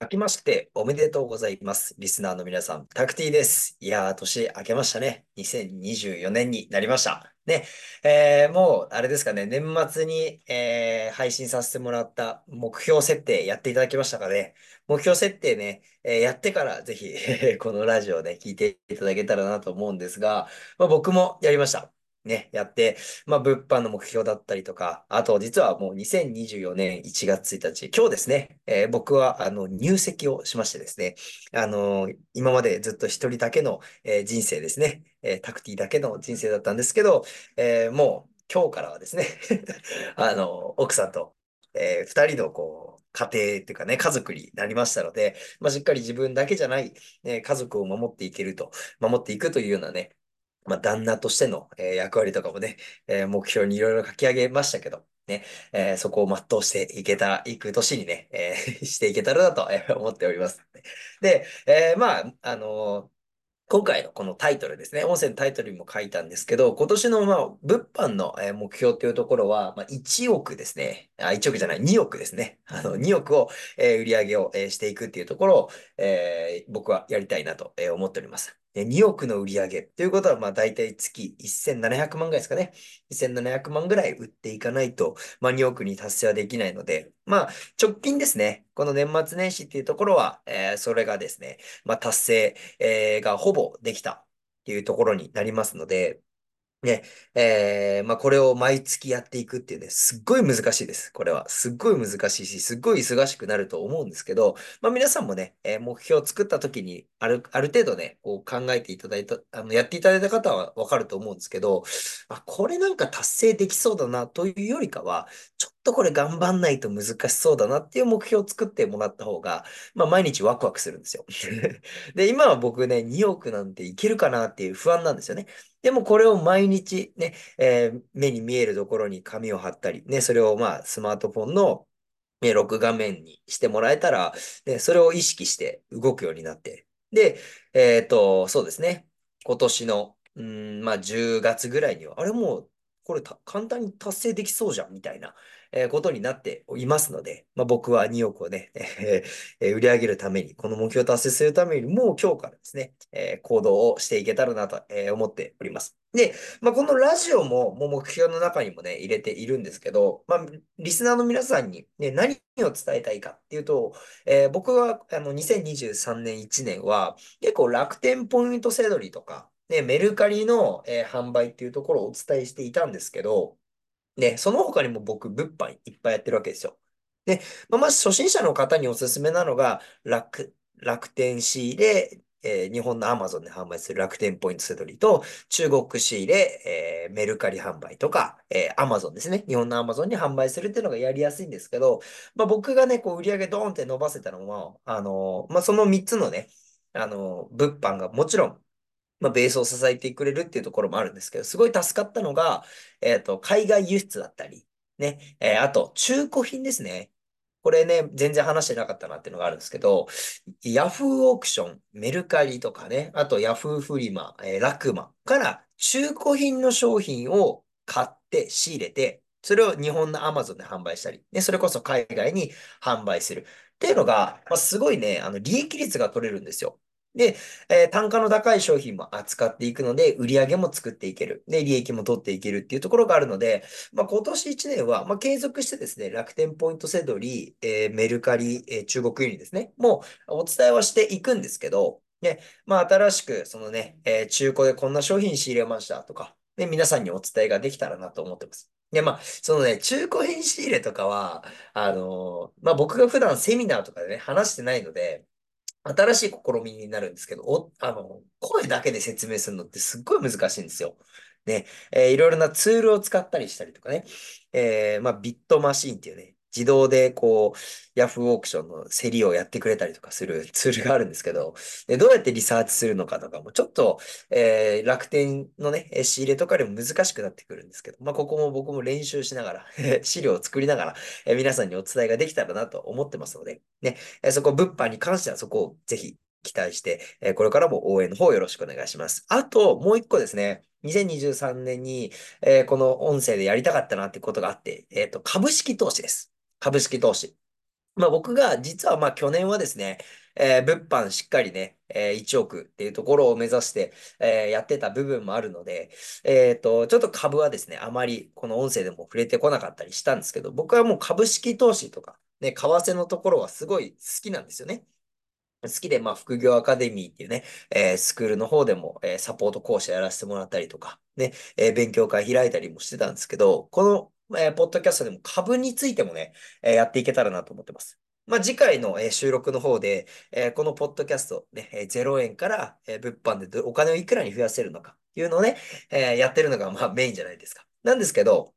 明けましておめでとうございます。リスナーの皆さん、タクティです。いやー、年明けましたね。2024年になりました。ね、えーもう、あれですかね、年末に、えー配信させてもらった目標設定やっていただきましたかね。目標設定ね、えーやってからぜひ、このラジオをね、聞いていただけたらなと思うんですが、まあ、僕もやりました。ね、やって、まあ、物販の目標だったりとか、あと、実はもう2024年1月1日、今日ですね、えー僕は、あの、入籍をしましてですね、あの、今までずっと一人だけの、えー人生ですね、えタクティだけの人生だったんですけど、えもう今日からはですね、あの、奥さんと、え二人のこう、家庭っていうかね、家族になりましたので、まあ、しっかり自分だけじゃない、えー家族を守っていけると、守っていくというようなね、まあ、旦那としての、え役割とかもね、え目標にいろいろ書き上げましたけど、ね、えーそこを全うしていけた、いく年にね、えー していけたらなと思っております。で、えーまあ、あの今回のこのタイトルですね、音声のタイトルにも書いたんですけど、今年のまあ物販の目標というところは、まあ、1億ですね。あ、1億じゃない、2億ですね。あの、2億を、え売り上げを、えしていくっていうところを、え僕はやりたいなと、思っております。2億の売り上げ。ということは、まあ大体月1700万ぐらいですかね。1700万ぐらい売っていかないと、まあ2億に達成はできないので、まあ直近ですね、この年末年始っていうところは、えーそれがですね、まあ達成、えーがほぼできたっていうところになりますので、ね、えーまあこれを毎月やっていくっていうね、すっごい難しいです。これは。すっごい難しいし、すっごい忙しくなると思うんですけど、まあ皆さんもね、えー目標を作った時に、ある、ある程度ね、こう考えていただいた、あの、やっていただいた方はわかると思うんですけど、あ、これなんか達成できそうだなというよりかは、ちょっとこれ頑張んないと難しそうだなっていう目標を作ってもらった方が、まあ毎日ワクワクするんですよ。で、今は僕ね、2億なんていけるかなっていう不安なんですよね。でもこれを毎日ね、えー目に見えるところに紙を貼ったり、ね、それをまあスマートフォンのね録画面にしてもらえたら、ね、それを意識して動くようになって。で、えっと、そうですね。今年の、うん、まあ10月ぐらいには、あれもう、これ簡単に達成できそうじゃん、みたいな、えことになっていますので、まあ僕は2億をね、えー売り上げるために、この目標を達成するために、もう今日からですね、えー行動をしていけたらなと、思っております。で、まあ、このラジオも、もう目標の中にもね、入れているんですけど、まあ、リスナーの皆さんに、ね、何を伝えたいかっていうと、えー僕は、あの、2023年1年は、結構楽天ポイントセドリとか、ね、メルカリの、えー販売っていうところをお伝えしていたんですけど、ね、その他にも僕、物販いっぱいやってるわけですよ。で、まあ、まず初心者の方におすすめなのが、楽、楽天仕入れ、えー日本の Amazon で販売する楽天ポイントセドリと、中国仕入れ、えーメルカリ販売とか、えー Amazon ですね。日本の Amazon に販売するっていうのがやりやすいんですけど、まあ、僕がね、こう売り上げドーンって伸ばせたのは、あのまあ、その3つのね、あの物販がもちろん、まあ、ベースを支えてくれるっていうところもあるんですけど、すごい助かったのが、えっと、海外輸出だったり、ね、えーあと、中古品ですね。これね、全然話してなかったなっていうのがあるんですけど、ヤフーオークション、メルカリとかね、あとヤフーフリマ、えーラクマから中古品の商品を買って仕入れて、それを日本の Amazon で販売したり、ね、それこそ海外に販売する。っていうのが、まあ、すごいね、あの、利益率が取れるんですよ。で、えー単価の高い商品も扱っていくので、売り上げも作っていける。で、利益も取っていけるっていうところがあるので、まあ、今年1年は、まあ、継続してですね、楽天ポイントセドリ、えーメルカリ、えー中国輸入ですね、もうお伝えはしていくんですけど、ね、まあ、新しく、そのね、えー中古でこんな商品仕入れましたとか、ね、皆さんにお伝えができたらなと思ってます。で、まあ、そのね、中古品仕入れとかは、あのーまあ、僕が普段セミナーとかでね、話してないので、新しい試みになるんですけど、お、あの、声だけで説明するのってすっごい難しいんですよ。ね、えーいろいろなツールを使ったりしたりとかね、えーまあ、ビットマシンっていうね、自動でこう、ヤフーオークションの競りをやってくれたりとかする ツールがあるんですけど、でどうやってリサーチするのかとかも、ちょっと、えー楽天のね、仕入れとかでも難しくなってくるんですけど、まあ、ここも僕も練習しながら 資料を作りながら、えー皆さんにお伝えができたらなと思ってますので、ね、えーそこ、物販に関してはそこをぜひ期待して、えこれからも応援の方よろしくお願いします。あと、もう一個ですね、2023年に、えーこの音声でやりたかったなってことがあって、えっと、株式投資です。株式投資。まあ僕が実はまあ去年はですね、えー物販しっかりね、えー1億っていうところを目指して、えーやってた部分もあるので、えっと、ちょっと株はですね、あまりこの音声でも触れてこなかったりしたんですけど、僕はもう株式投資とか、ね、為替のところはすごい好きなんですよね。好きで、まあ、副業アカデミーっていうね、えースクールの方でも、えーサポート講師やらせてもらったりとか、ね、えー勉強会開いたりもしてたんですけど、この、えーポッドキャストでも株についてもね、えーやっていけたらなと思ってます。まあ、次回の、え収録の方で、えこのポッドキャスト、ね、え0円から、え物販でお金をいくらに増やせるのかっていうのをね、えやってるのが、まあ、メインじゃないですか。なんですけど、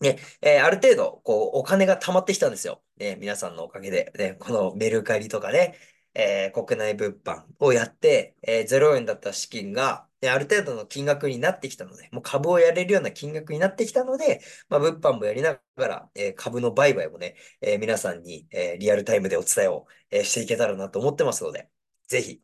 ね、えーある程度、こう、お金が貯まってきたんですよ。ね、皆さんのおかげで、ね、このメルカリとかね、えー国内物販をやって、えー0円だった資金が、で、ある程度の金額になってきたので、もう株をやれるような金額になってきたので、まあ、物販もやりながら、え株の売買もね、え皆さんに、えリアルタイムでお伝えを、えしていけたらなと思ってますので、ぜひ、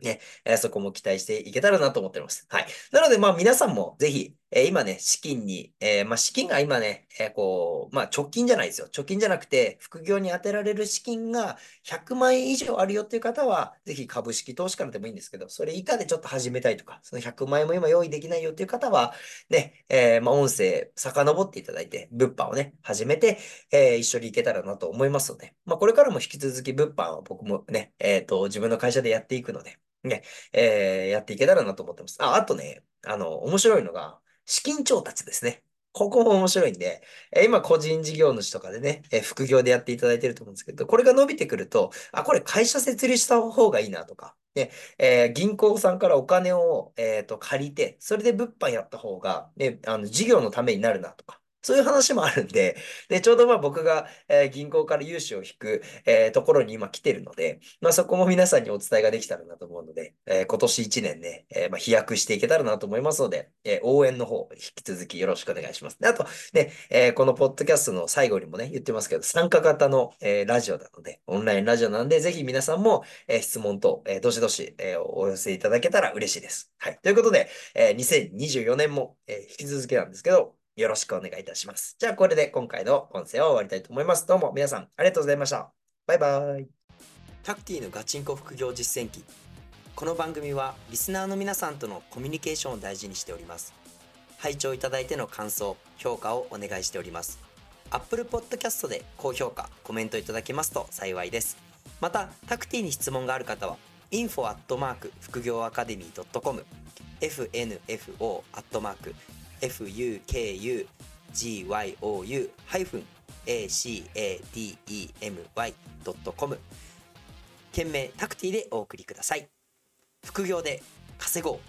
ね、えそこも期待していけたらなと思っております。はい。なので、まあ皆さんもぜひ、えー今ね、資金に、えーまあ資金が今ね、えーこう、まあ貯金じゃないですよ。貯金じゃなくて、副業に充てられる資金が100万円以上あるよっていう方は、ぜひ株式投資からでもいいんですけど、それ以下でちょっと始めたいとか、その100万円も今用意できないよっていう方は、ね、えーまあ音声遡っていただいて、物販をね、始めて、えー一緒に行けたらなと思いますので、まあこれからも引き続き物販は僕もね、えっと、自分の会社でやっていくので、ね、えやっていけたらなと思ってます。あ、あとね、あの、面白いのが、資金調達ですね。ここも面白いんで、え今個人事業主とかでね、え副業でやっていただいてると思うんですけど、これが伸びてくると、あ、これ会社設立した方がいいなとか、ね、えー銀行さんからお金を、えーと、借りて、それで物販やった方が、ね、あの、事業のためになるなとか、そういう話もあるんで、で、ちょうどまあ僕が、えー銀行から融資を引く、えーところに今来てるので、まあそこも皆さんにお伝えができたらなと思うので、えー今年1年ね、えまあ飛躍していけたらなと思いますので、え応援の方、引き続きよろしくお願いします。あと、ね、えこのポッドキャストの最後にもね、言ってますけど、参加型の、えラジオなので、オンラインラジオなんで、ぜひ皆さんも、え質問等、えどしどし、えお寄せいただけたら嬉しいです。はい。ということで、えー2024年も、え引き続きなんですけど、よろしくお願いいたします。じゃあ、これで今回の音声を終わりたいと思います。どうも皆さんありがとうございました。バイバイ。タクティのガチンコ副業実践記この番組はリスナーの皆さんとのコミュニケーションを大事にしております拝聴いただいての感想評価をお願いしております Apple Podcast で高評価コメントいただけますと幸いですまたタクティに質問がある方は info 副業アカデミー .com fnfo fukugyou-academy.com 件名タクティでお送りください。副業で稼ごう。